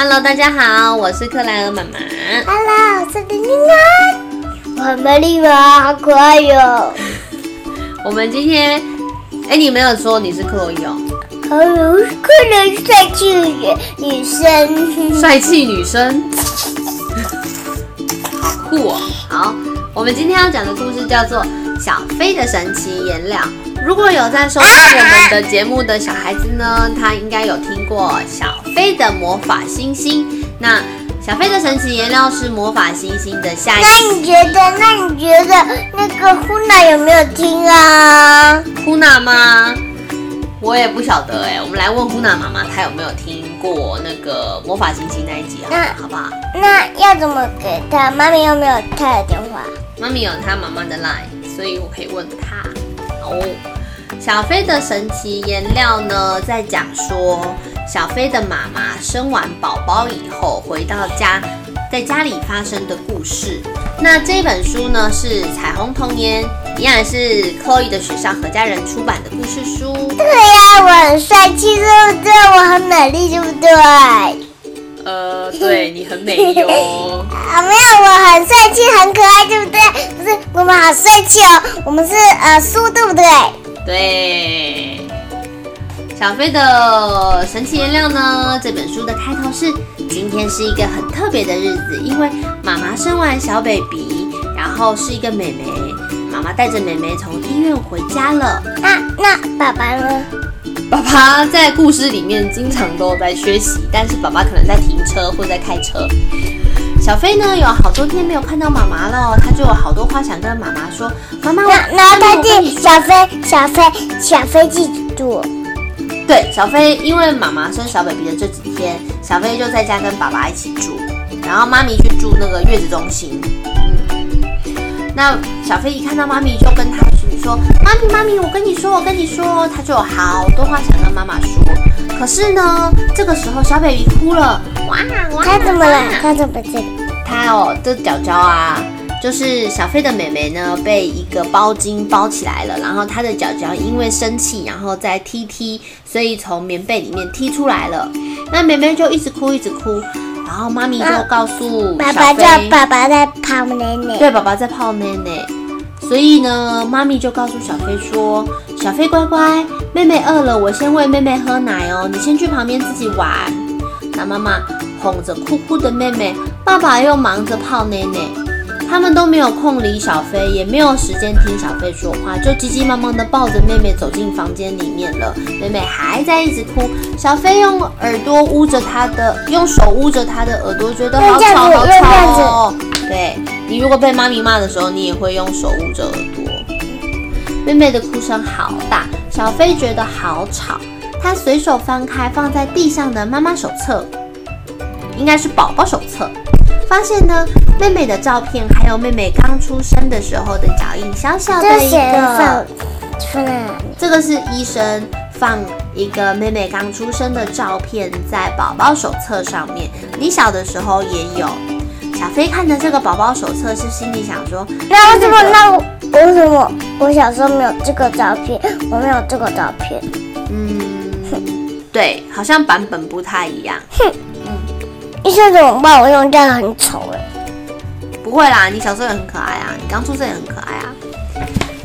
Hello，大家好，我是克莱尔妈妈。Hello，我是林林安，我很美丽吗？好可爱哟！我们今天，哎，你没有说你是克洛伊哦，还有可能帅气女生，帅气女生，好 酷哦。好，我们今天要讲的故事叫做《小飞的神奇颜料》。如果有在收听我们的节目的小孩子呢，他应该有听过小飞的魔法星星。那小飞的神奇颜料是魔法星星的下一那你觉得？那你觉得那个呼娜有没有听啊？呼娜吗？我也不晓得哎，我们来问呼娜妈妈，她有没有听过那个魔法星星那一集好那好不好？那要怎么给她？妈咪有没有她的电话？妈咪有她妈妈的 line，所以我可以问她。哦，小飞的神奇颜料呢，在讲说小飞的妈妈生完宝宝以后回到家，在家里发生的故事。那这本书呢是彩虹童年，一样也是 Chloe 的学校和家人出版的故事书。对呀、我很帅气，对不对？我很美丽，对不对？呃，对你很美丽哦。啊，没有，我很帅气，很可爱，对不对？不是，我们好帅气哦，我们是呃书，对不对？对，小飞的神奇颜料呢？这本书的开头是：今天是一个很特别的日子，因为妈妈生完小 baby，然后是一个妹妹，妈妈带着妹妹从医院回家了。那那爸爸呢？爸爸在故事里面经常都在学习，但是爸爸可能在停车或在开车。小飞呢有好多天没有看到妈妈了，他就有好多话想跟妈妈说。妈妈，我然然后他我跟你说记小飞，小飞，小飞记住，对，小飞因为妈妈生小 baby 的这几天，小飞就在家跟爸爸一起住，然后妈咪去住那个月子中心。嗯，那小飞一看到妈咪，就跟他说：“妈咪，妈咪，我跟你说，我跟你说。”他就有好多话想跟妈妈说。可是呢，这个时候小 baby 哭了，哇哇！他怎么了？他怎么这里？他哦，这脚脚啊，就是小飞的妹妹呢，被一个包巾包起来了，然后她的脚脚因为生气，然后再踢踢，所以从棉被里面踢出来了。那妹妹就一直哭，一直哭，然后妈咪就告诉爸爸，叫爸爸在泡奶奶。对，爸爸在泡奶奶。所以呢，妈咪就告诉小飞说：“小飞乖乖，妹妹饿了，我先喂妹妹喝奶哦，你先去旁边自己玩。”那妈妈哄着哭哭的妹妹，爸爸又忙着泡奶奶，他们都没有空理小飞，也没有时间听小飞说话，就急急忙忙的抱着妹妹走进房间里面了。妹妹还在一直哭，小飞用耳朵捂着她的，用手捂着她的耳朵，觉得好吵好吵哦。对你如果被妈咪骂的时候，你也会用手捂着耳朵。妹妹的哭声好大，小飞觉得好吵。他随手翻开放在地上的妈妈手册，应该是宝宝手册，发现呢妹妹的照片，还有妹妹刚出生的时候的脚印，小小的一个？这个是医生放一个妹妹刚出生的照片在宝宝手册上面，你小的时候也有。小飞看着这个宝宝手册，是心里想说：那为什么？那我为什么我小时候没有这个照片？我没有这个照片。嗯，对，好像版本不太一样。医生怎么办？我用这样很丑哎。不会啦，你小时候也很可爱啊，你刚出生也很可爱啊。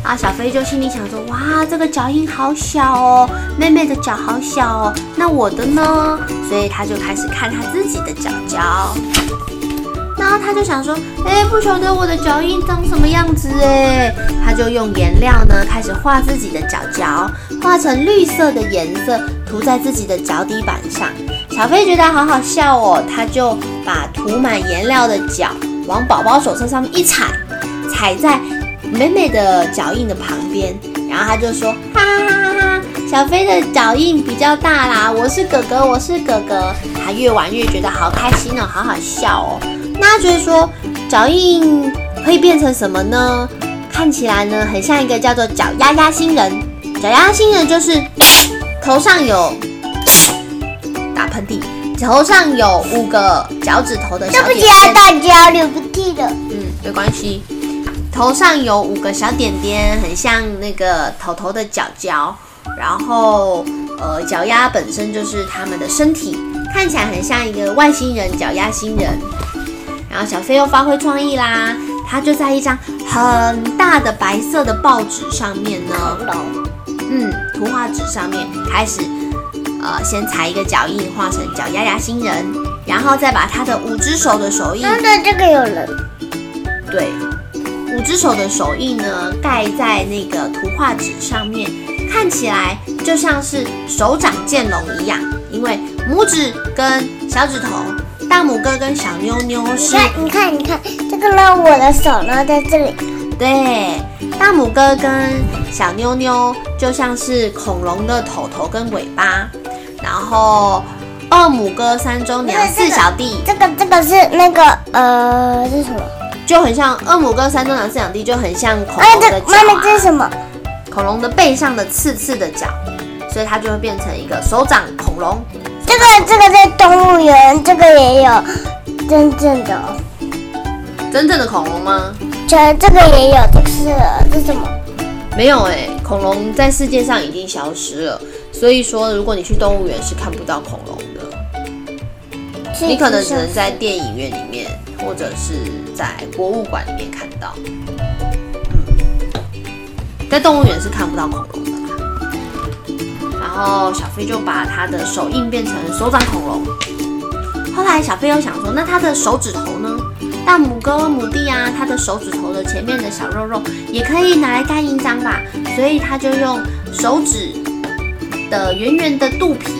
啊，小飞就心里想说：哇，这个脚印好小哦，妹妹的脚好小哦，那我的呢？所以他就开始看他自己的脚脚。然后他就想说：哎，不晓得我的脚印长什么样子哎。他就用颜料呢，开始画自己的脚脚，画成绿色的颜色，涂在自己的脚底板上。小飞觉得好好笑哦，他就把涂满颜料的脚往宝宝手册上面一踩，踩在美美的脚印的旁边，然后他就说：哈哈哈哈哈，小飞的脚印比较大啦，我是哥哥，我是哥哥。他越玩越觉得好开心哦，好好笑哦。那他觉得说脚印可以变成什么呢？看起来呢，很像一个叫做脚丫丫星人。脚丫星人就是头上有打喷嚏，头上有五个脚趾头的对不起小点点。啊，大家流鼻涕了。嗯，没关系。头上有五个小点点，很像那个头头的角角。然后，呃，脚丫本身就是他们的身体，看起来很像一个外星人脚丫星人。然后小飞又发挥创意啦，他就在一张很大的白色的报纸上面呢，嗯，图画纸上面开始，呃，先裁一个脚印，画成脚丫丫星人，然后再把他的五只手的手印，对，这个有人，对，五只手的手印呢盖在那个图画纸上面，看起来就像是手掌剑龙一样，因为拇指跟小指头。大拇哥跟小妞妞是，你看，你看，这个呢，我的手呢在这里。对，大拇哥跟小妞妞就像是恐龙的头头跟尾巴，然后二母哥三周年四小弟，这个这个是那个呃，这是什么？就很像二母哥三中娘四小弟，就很像恐龙的脚。妈妈，这是什么？恐龙的背上的刺刺的角，所以它就会变成一个手掌恐龙。这个这个在动物园，这个也有真正的，真正的恐龙吗？这这个也有，这是这什么？没有哎，恐龙在世界上已经消失了，所以说如果你去动物园是看不到恐龙的，你可能只能在电影院里面或者是在博物馆里面看到。在动物园是看不到恐龙的。然后小飞就把他的手印变成手掌恐龙。后来小飞又想说，那他的手指头呢？大拇哥、拇弟啊，他的手指头的前面的小肉肉也可以拿来盖印章吧。所以他就用手指的圆圆的肚皮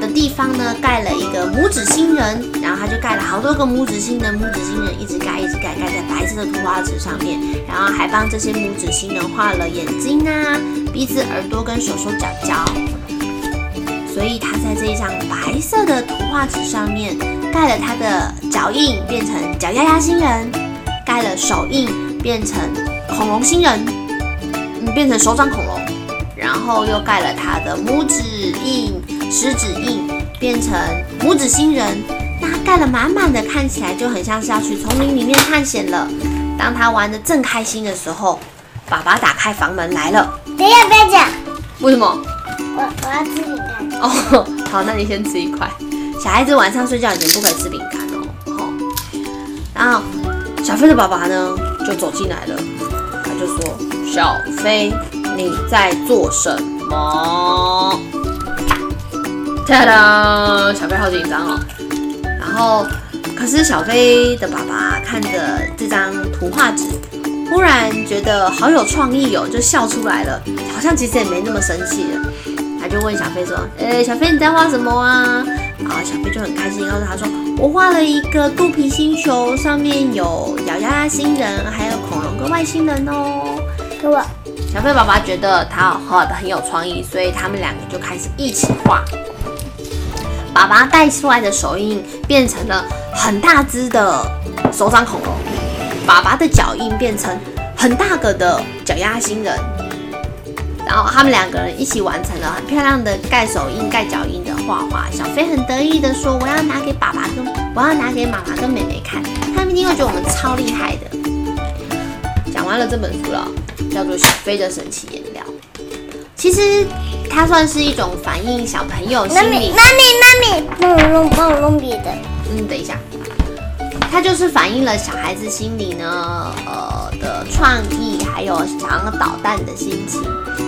的地方呢，盖了一个拇指星人。然后他就盖了好多个拇指星人，拇指星人一直盖，一直盖，盖在白色的图画纸上面。然后还帮这些拇指星人画了眼睛啊、鼻子、耳朵跟手手脚脚。所以他在这一张白色的图画纸上面盖了他的脚印，变成脚丫丫星人；盖了手印，变成恐龙星人，嗯，变成手掌恐龙。然后又盖了他的拇指印、食指印，变成拇指星人。那盖了满满的，看起来就很像是要去丛林里面探险了。当他玩的正开心的时候，爸爸打开房门来了。等一下，不要讲。为什么？我我要吃饼干哦，好，那你先吃一块。小孩子晚上睡觉以前不可以吃饼干哦。好，然后小飞的爸爸呢就走进来了，他就说：“小飞，你在做什么？”哒哒，小飞好紧张哦。然后，可是小飞的爸爸看着这张图画纸，忽然觉得好有创意哦，就笑出来了，好像其实也没那么生气了。他就问小飞说：“呃，小飞你在画什么啊？”然后小飞就很开心，告诉他说：“我画了一个肚皮星球，上面有咬牙星人，还有恐龙跟外星人哦。”给我。小飞爸爸觉得他画的很有创意，所以他们两个就开始一起画。爸爸带出来的手印变成了很大只的手掌恐龙，爸爸的脚印变成很大个的脚丫星人。然后他们两个人一起完成了很漂亮的盖手印、盖脚印的画画。小飞很得意的说：“我要拿给爸爸跟我要拿给妈妈跟妹妹看，他们一定会觉得我们超厉害的。”讲完了这本书了，叫做《小飞的神奇颜料》。其实它算是一种反映小朋友心理。妈咪，妈咪，帮我弄，帮我弄别的。嗯，等一下。它就是反映了小孩子心里呢，呃的创意，还有想要捣蛋的心情。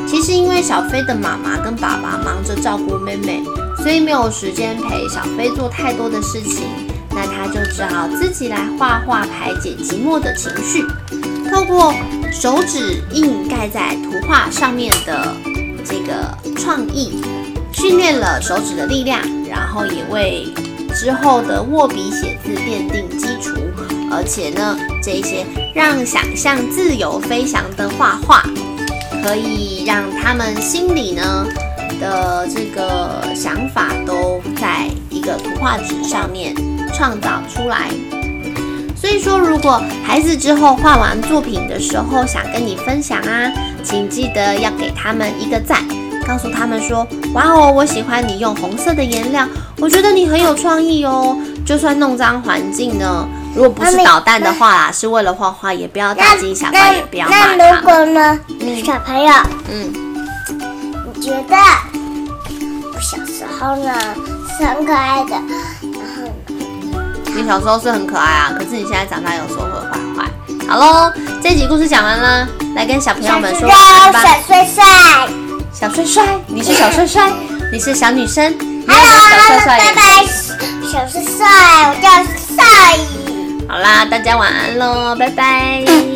其实因为小飞的妈妈跟爸爸忙着照顾妹妹，所以没有时间陪小飞做太多的事情。那他就只好自己来画画排解寂寞的情绪。透过手指印盖在图画上面的这个创意，训练了手指的力量，然后也为。之后的握笔写字奠定基础，而且呢，这些让想象自由飞翔的画画，可以让他们心里呢的这个想法都在一个图画纸上面创造出来。所以说，如果孩子之后画完作品的时候想跟你分享啊，请记得要给他们一个赞。告诉他们说：“哇哦，我喜欢你用红色的颜料，我觉得你很有创意哦，就算弄脏环境呢，如果不是捣蛋的话啦，是为了画画，也不要大惊小怪，也不要骂。那如果呢？你小朋友，嗯，你觉得我小时候呢是很可爱的，然后？你小时候是很可爱啊，可是你现在长大有时候会坏坏。好喽，这集故事讲完了，来跟小朋友们说好吧？小帅帅，小帅帅，你是小帅帅，你是小女生。哈喽，小帅帅，拜拜，小帅帅，我叫帅。好啦，大家晚安喽，拜拜。